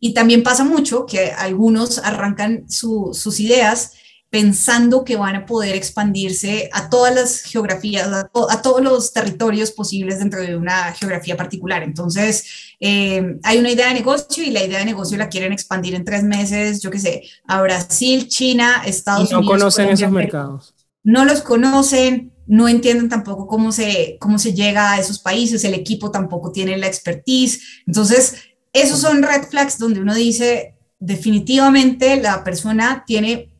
Y también pasa mucho que algunos arrancan sus ideas pensando que van a poder expandirse a todas las geografías, a, todos los territorios posibles dentro de una geografía particular. Entonces, eh, hay una idea de negocio y la idea de negocio la quieren expandir en tres meses, yo qué sé, a Brasil, China, Estados Unidos. No conocen esos mercados. No los conocen, no entienden tampoco cómo se, cómo se llega a esos países, el equipo tampoco tiene la expertise. Entonces, esos son red flags donde uno dice, definitivamente la persona tiene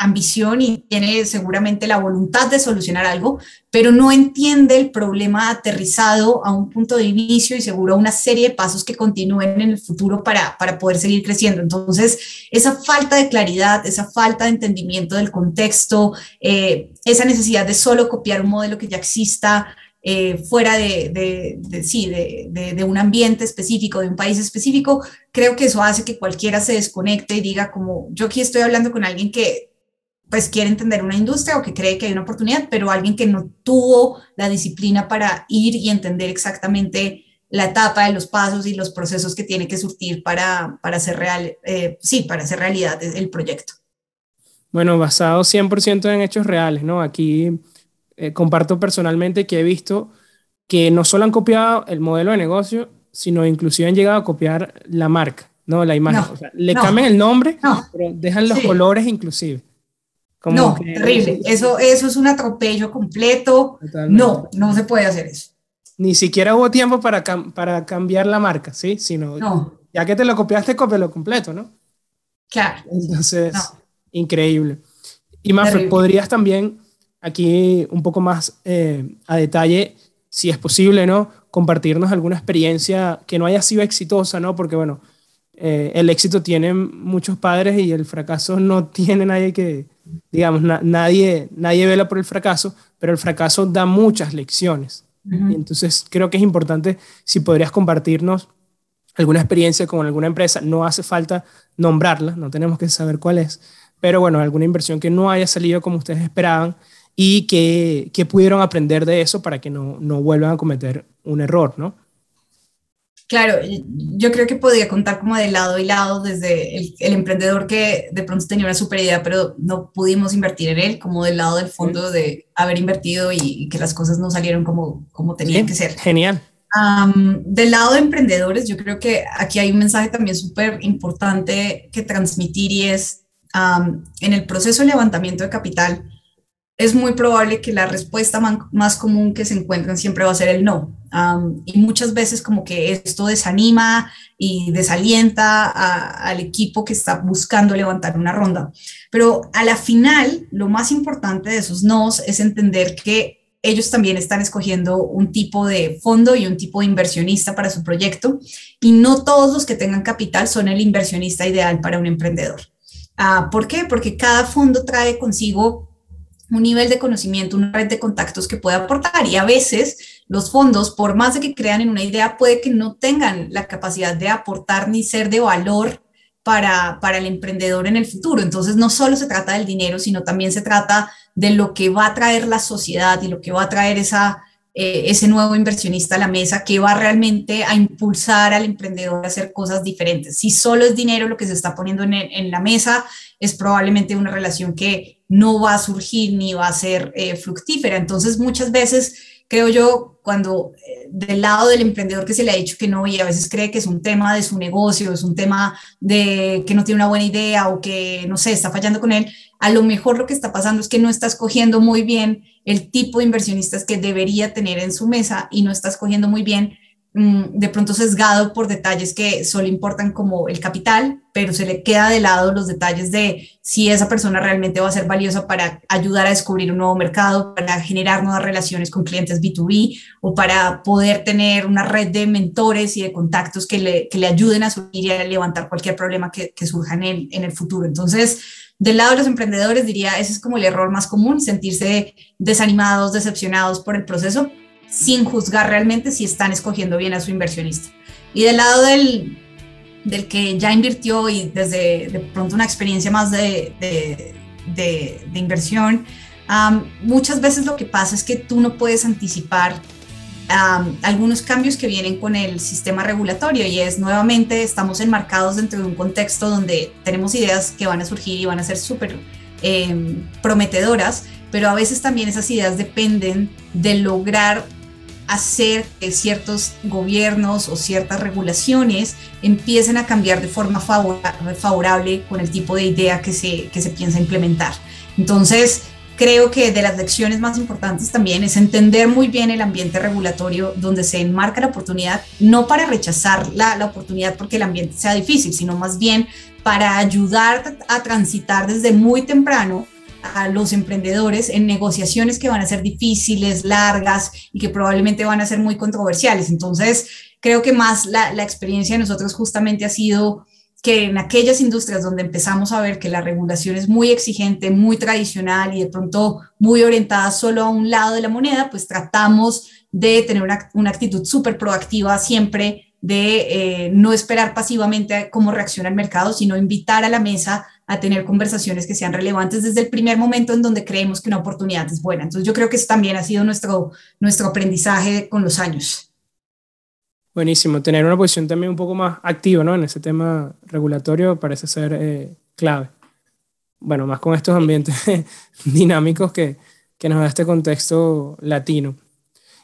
ambición y tiene seguramente la voluntad de solucionar algo, pero no entiende el problema aterrizado a un punto de inicio y seguro una serie de pasos que continúen en el futuro para, para poder seguir creciendo. Entonces, esa falta de claridad, esa falta de entendimiento del contexto, eh, esa necesidad de solo copiar un modelo que ya exista, eh, fuera de, sí, de, un ambiente específico, de un país específico, creo que eso hace que cualquiera se desconecte y diga como, yo aquí estoy hablando con alguien que pues quiere entender una industria o que cree que hay una oportunidad, pero alguien que no tuvo la disciplina para ir y entender exactamente la etapa de los pasos y los procesos que tiene que surtir para, para hacer real, eh, sí, para hacer realidad el proyecto. Bueno, basado 100% en hechos reales, ¿no? Aquí eh, comparto personalmente que he visto que no solo han copiado el modelo de negocio, sino inclusive han llegado a copiar la marca, ¿no? La imagen. o sea, le cambian el nombre, pero dejan los colores inclusive no, terrible. Eso, eso es un atropello completo. No, no se puede hacer eso. Ni siquiera hubo tiempo para, para cambiar la marca, ¿sí? Sino, ya que te lo copiaste, lo completo, ¿no? Claro. Entonces, increíble. Y más, podrías también aquí un poco más eh, a detalle, si es posible, ¿no? Compartirnos alguna experiencia que no haya sido exitosa, ¿no? Porque, bueno, eh, el éxito tiene muchos padres y el fracaso no tiene nadie que, digamos, nadie, nadie vela por el fracaso, pero el fracaso da muchas lecciones. entonces creo que es importante si podrías compartirnos alguna experiencia con alguna empresa, no hace falta nombrarla, no tenemos que saber cuál es, pero bueno, alguna inversión que no haya salido como ustedes esperaban y que, que pudieron aprender de eso para que no, no vuelvan a cometer un error, ¿no? Claro, yo creo que podría contar como de lado y lado, desde el, emprendedor que de pronto tenía una super idea, pero no pudimos invertir en él, como del lado del fondo de haber invertido y, que las cosas no salieron como, como tenían que ser. Genial. del lado de emprendedores, yo creo que aquí hay un mensaje también súper importante que transmitir y es en el proceso de levantamiento de capital, es muy probable que la respuesta más común que se encuentran siempre va a ser el no. Y muchas veces como que esto desanima y desalienta al equipo que está buscando levantar una ronda. Pero a la final, lo más importante de esos nos es entender que ellos también están escogiendo un tipo de fondo y un tipo de inversionista para su proyecto y no todos los que tengan capital son el inversionista ideal para un emprendedor. Ah, ¿Por qué? Porque cada fondo trae consigo un nivel de conocimiento, una red de contactos que puede aportar. Y a veces los fondos, por más de que crean en una idea, puede que no tengan la capacidad de aportar ni ser de valor para, para el emprendedor en el futuro. Entonces, no solo se trata del dinero, sino también se trata de lo que va a traer la sociedad y lo que va a traer esa, eh, ese nuevo inversionista a la mesa que va realmente a impulsar al emprendedor a hacer cosas diferentes. Si solo es dinero lo que se está poniendo en, en la mesa, es probablemente una relación que no va a surgir ni va a ser eh, fructífera. Entonces, muchas veces creo yo, cuando eh, del lado del emprendedor que se le ha dicho que no y a veces cree que es un tema de su negocio, es un tema de que no tiene una buena idea o que, no sé, está fallando con él, a lo mejor lo que está pasando es que no está escogiendo muy bien el tipo de inversionistas que debería tener en su mesa y no está escogiendo muy bien de pronto sesgado por detalles que solo importan como el capital, pero se le queda de lado los detalles de si esa persona realmente va a ser valiosa para ayudar a descubrir un nuevo mercado, para generar nuevas relaciones con clientes B2B o para poder tener una red de mentores y de contactos que le, que le ayuden a subir y a levantar cualquier problema que, que surja en el, en el futuro. Entonces, del lado de los emprendedores, diría, ese es como el error más común, sentirse desanimados, decepcionados por el proceso, sin juzgar realmente si están escogiendo bien a su inversionista. Y del lado del, del que ya invirtió y desde de pronto una experiencia más de, de, de, inversión, muchas veces lo que pasa es que tú no puedes anticipar algunos cambios que vienen con el sistema regulatorio y es nuevamente estamos enmarcados dentro de un contexto donde tenemos ideas que van a surgir y van a ser súper em, prometedoras, pero a veces también esas ideas dependen de lograr hacer que ciertos gobiernos o ciertas regulaciones empiecen a cambiar de forma favorable con el tipo de idea que se, que se piensa implementar. Entonces, creo que de las lecciones más importantes también es entender muy bien el ambiente regulatorio donde se enmarca la oportunidad, no para rechazar la, la oportunidad porque el ambiente sea difícil, sino más bien para ayudar a transitar desde muy temprano a los emprendedores en negociaciones que van a ser difíciles, largas y que probablemente van a ser muy controversiales. Entonces, creo que más la, experiencia de nosotros justamente ha sido que en aquellas industrias donde empezamos a ver que la regulación es muy exigente, muy tradicional y de pronto muy orientada solo a un lado de la moneda, pues tratamos de tener una, una actitud súper proactiva siempre de eh, no esperar pasivamente cómo reacciona el mercado, sino invitar a la mesa a tener conversaciones que sean relevantes desde el primer momento en donde creemos que una oportunidad es buena. Entonces yo creo que eso también ha sido nuestro, nuestro aprendizaje con los años. Buenísimo, tener una posición también un poco más activa ¿no? en ese tema regulatorio parece ser eh, clave. Bueno, más con estos ambientes dinámicos que, que nos da este contexto latino.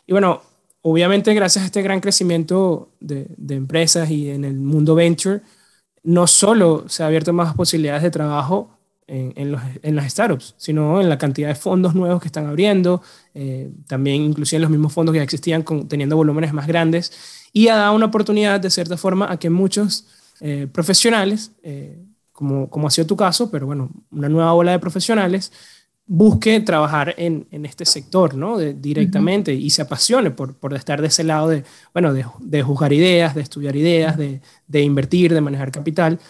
Y bueno, obviamente gracias a este gran crecimiento de, de empresas y en el mundo venture, no solo se ha abierto más posibilidades de trabajo en, las startups, sino en la cantidad de fondos nuevos que están abriendo, eh, también inclusive en los mismos fondos que ya existían teniendo volúmenes más grandes, y ha dado una oportunidad de cierta forma a que muchos eh, profesionales, eh, como, como ha sido tu caso, pero bueno, una nueva ola de profesionales, busque trabajar en, este sector, ¿no? directamente y se apasione por, por, estar de ese lado de, bueno, de, juzgar ideas, de estudiar ideas, de, de, invertir, de manejar capital.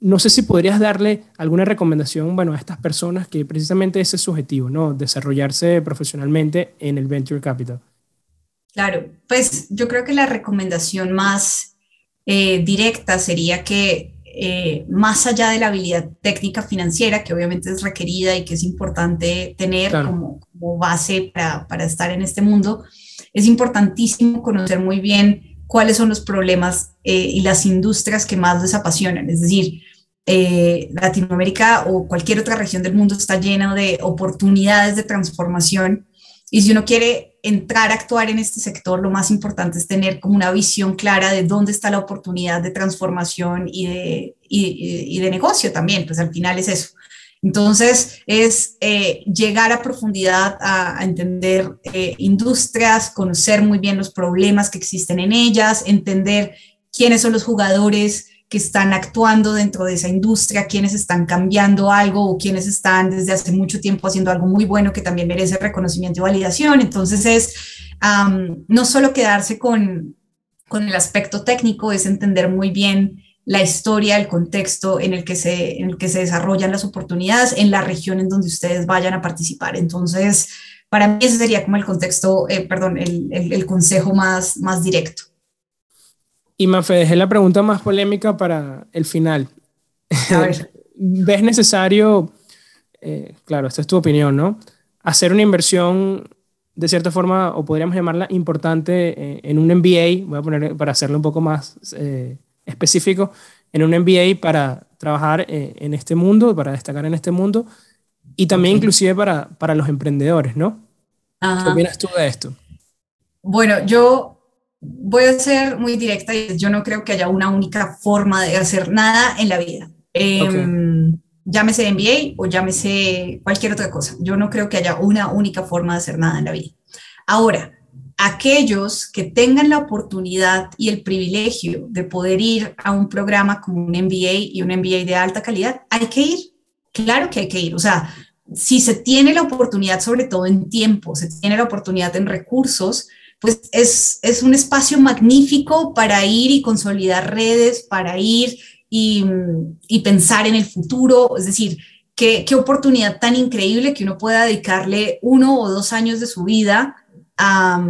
No sé si podrías darle alguna recomendación, bueno, a estas personas que precisamente ese es su objetivo, ¿no? Desarrollarse profesionalmente en el venture capital. Claro, pues yo creo que la recomendación más eh, directa sería que eh, más allá de la habilidad técnica financiera, que obviamente es requerida y que es importante tener como, base para, para, estar en este mundo, es importantísimo conocer muy bien cuáles son los problemas eh, y las industrias que más les apasionan. Es decir, eh, Latinoamérica o cualquier otra región del mundo está llena de oportunidades de transformación y si uno quiere entrar a actuar en este sector, lo más importante es tener como una visión clara de dónde está la oportunidad de transformación y de, y, de negocio también, pues al final es eso. Entonces, es eh, llegar a profundidad a, entender eh, industrias, conocer muy bien los problemas que existen en ellas, entender quiénes son los jugadores que están actuando dentro de esa industria, quienes están cambiando algo o quienes están desde hace mucho tiempo haciendo algo muy bueno que también merece reconocimiento y validación. Entonces es no solo quedarse con, con el aspecto técnico, es entender muy bien la historia, el contexto en el, que se, en el que se desarrollan las oportunidades en la región en donde ustedes vayan a participar. Entonces, para mí ese sería como el contexto, eh, perdón, el, el, el consejo más, más directo. Y Mafe, dejé la pregunta más polémica para el final. ¿Ves necesario, eh, claro, esta es tu opinión, ¿no? Hacer una inversión de cierta forma, o podríamos llamarla importante, eh, en un MBA, voy a poner para hacerlo un poco más eh, específico, en un MBA para trabajar en este mundo, para destacar en este mundo, y también inclusive para, para los emprendedores, ¿no? ¿Qué opinas tú de esto? Bueno, yo voy a ser muy directa y yo no creo que haya una única forma de hacer nada en la vida. Eh, Llámese MBA o llámese cualquier otra cosa. Yo no creo que haya una única forma de hacer nada en la vida. Ahora, aquellos que tengan la oportunidad y el privilegio de poder ir a un programa como un MBA y un MBA de alta calidad, hay que ir. Claro que hay que ir. O sea, si se tiene la oportunidad, sobre todo en tiempo, se tiene la oportunidad en recursos, pues es, es un espacio magnífico para ir y consolidar redes, para ir y, y pensar en el futuro. Es decir, qué, qué oportunidad tan increíble que uno pueda dedicarle uno o dos años de su vida a,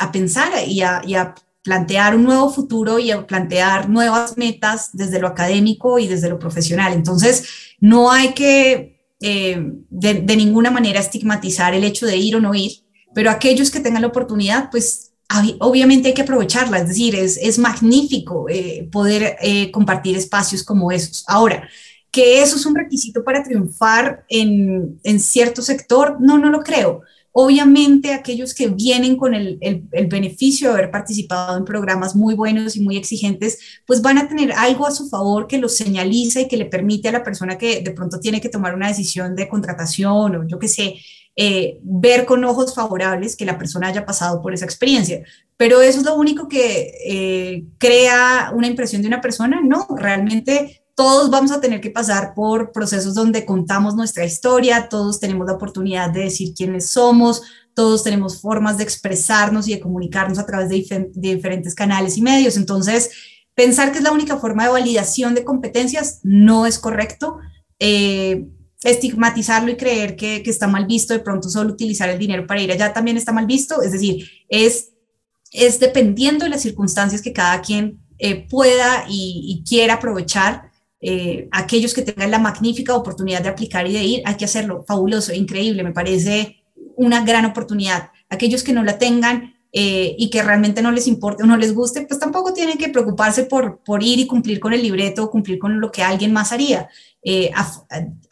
a pensar y a, y a plantear un nuevo futuro y a plantear nuevas metas desde lo académico y desde lo profesional. Entonces, no hay que eh, de, de, ninguna manera estigmatizar el hecho de ir o no ir, pero aquellos que tengan la oportunidad, pues obviamente hay que aprovecharla, es decir, es, es magnífico eh, poder eh, compartir espacios como esos. Ahora, que eso es un requisito para triunfar en, en cierto sector, no, no lo creo. Obviamente aquellos que vienen con el, el, el, beneficio de haber participado en programas muy buenos y muy exigentes, pues van a tener algo a su favor que los señaliza y que le permite a la persona que de pronto tiene que tomar una decisión de contratación o yo qué sé, eh, ver con ojos favorables que la persona haya pasado por esa experiencia. Pero eso es lo único que eh, crea una impresión de una persona. No, realmente todos vamos a tener que pasar por procesos donde contamos nuestra historia, todos tenemos la oportunidad de decir quiénes somos, todos tenemos formas de expresarnos y de comunicarnos a través de, dif de diferentes canales y medios. Entonces, pensar que es la única forma de validación de competencias no es correcto. Eh, estigmatizarlo y creer que, que, está mal visto, de pronto solo utilizar el dinero para ir allá también está mal visto, es decir, es, es dependiendo de las circunstancias que cada quien eh, pueda y, y, quiera aprovechar eh, aquellos que tengan la magnífica oportunidad de aplicar y de ir, hay que hacerlo. Fabuloso, increíble, me parece una gran oportunidad. Aquellos que no la tengan eh, y que realmente no les importe o no les guste, pues tampoco tienen que preocuparse por, por ir y cumplir con el libreto cumplir con lo que alguien más haría. Eh,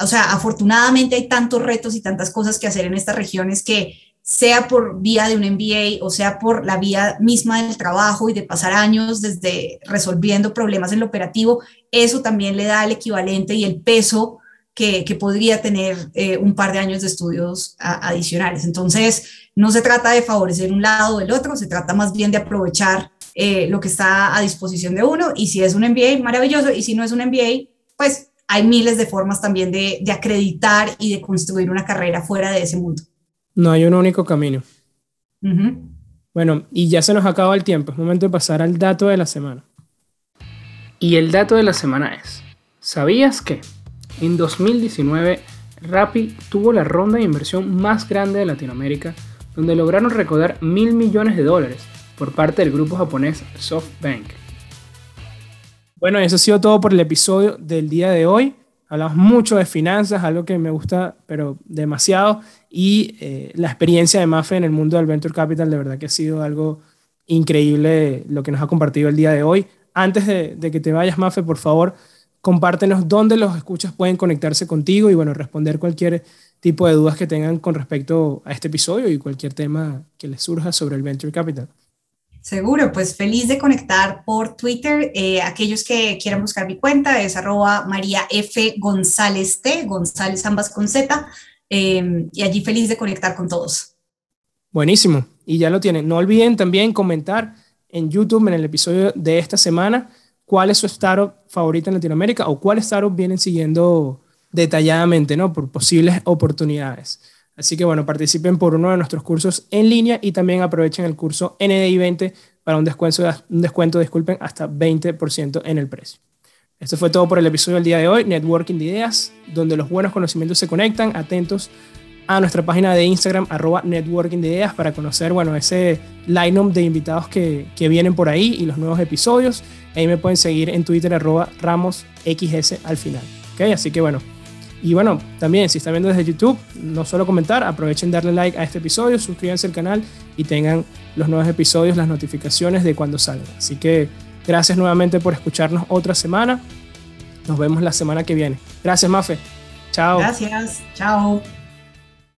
o sea, afortunadamente hay tantos retos y tantas cosas que hacer en estas regiones que sea por vía de un MBA o sea por la vía misma del trabajo y de pasar años desde resolviendo problemas en lo operativo, eso también le da el equivalente y el peso que, que podría tener eh, un par de años de estudios a, adicionales. Entonces, no se trata de favorecer un lado o el otro, se trata más bien de aprovechar eh, lo que está a disposición de uno y si es un MBA, maravilloso, y si no es un MBA, pues hay miles de formas también de, de acreditar y de construir una carrera fuera de ese mundo. No hay un único camino. Uh -huh. Bueno, y ya se nos acaba el tiempo. Es momento de pasar al dato de la semana. Y el dato de la semana es, ¿sabías que en 2019 Rappi tuvo la ronda de inversión más grande de Latinoamérica, donde lograron recaudar mil millones de dólares por parte del grupo japonés SoftBank? Bueno, eso ha sido todo por el episodio del día de hoy. Hablamos mucho de finanzas, algo que me gusta, pero demasiado. Y eh, la experiencia de Mafe en el mundo del Venture Capital, de verdad que ha sido algo increíble lo que nos ha compartido el día de hoy. Antes de, de que te vayas, Mafe, por favor, compártenos dónde los escuchas pueden conectarse contigo y, bueno, responder cualquier tipo de dudas que tengan con respecto a este episodio y cualquier tema que les surja sobre el Venture Capital. Seguro, pues feliz de conectar por Twitter. Eh, aquellos que quieran buscar mi cuenta es arroba María F. González T, González ambas con Z, eh, y allí feliz de conectar con todos. Buenísimo, y ya lo tienen. No olviden también comentar en YouTube en el episodio de esta semana cuál es su startup favorita en Latinoamérica o cuáles startups vienen siguiendo detalladamente, ¿no? Por posibles oportunidades. Así que bueno, participen por uno de nuestros cursos en línea y también aprovechen el curso NDI 20 para un descuento, un descuento, disculpen, hasta 20% en el precio. Esto fue todo por el episodio del día de hoy, Networking de Ideas, donde los buenos conocimientos se conectan. Atentos a nuestra página de Instagram, arroba Networking de Ideas, para conocer, bueno, ese line-up de invitados que, que, vienen por ahí y los nuevos episodios. Ahí me pueden seguir en Twitter, arroba RamosXS al final. ¿ok? Así que bueno, y bueno, también si están viendo desde YouTube, no solo comentar, aprovechen darle like a este episodio, suscríbanse al canal y tengan los nuevos episodios, las notificaciones de cuando salgan. Así que gracias nuevamente por escucharnos otra semana. Nos vemos la semana que viene. Gracias, Mafe. Chao. Gracias. Chao.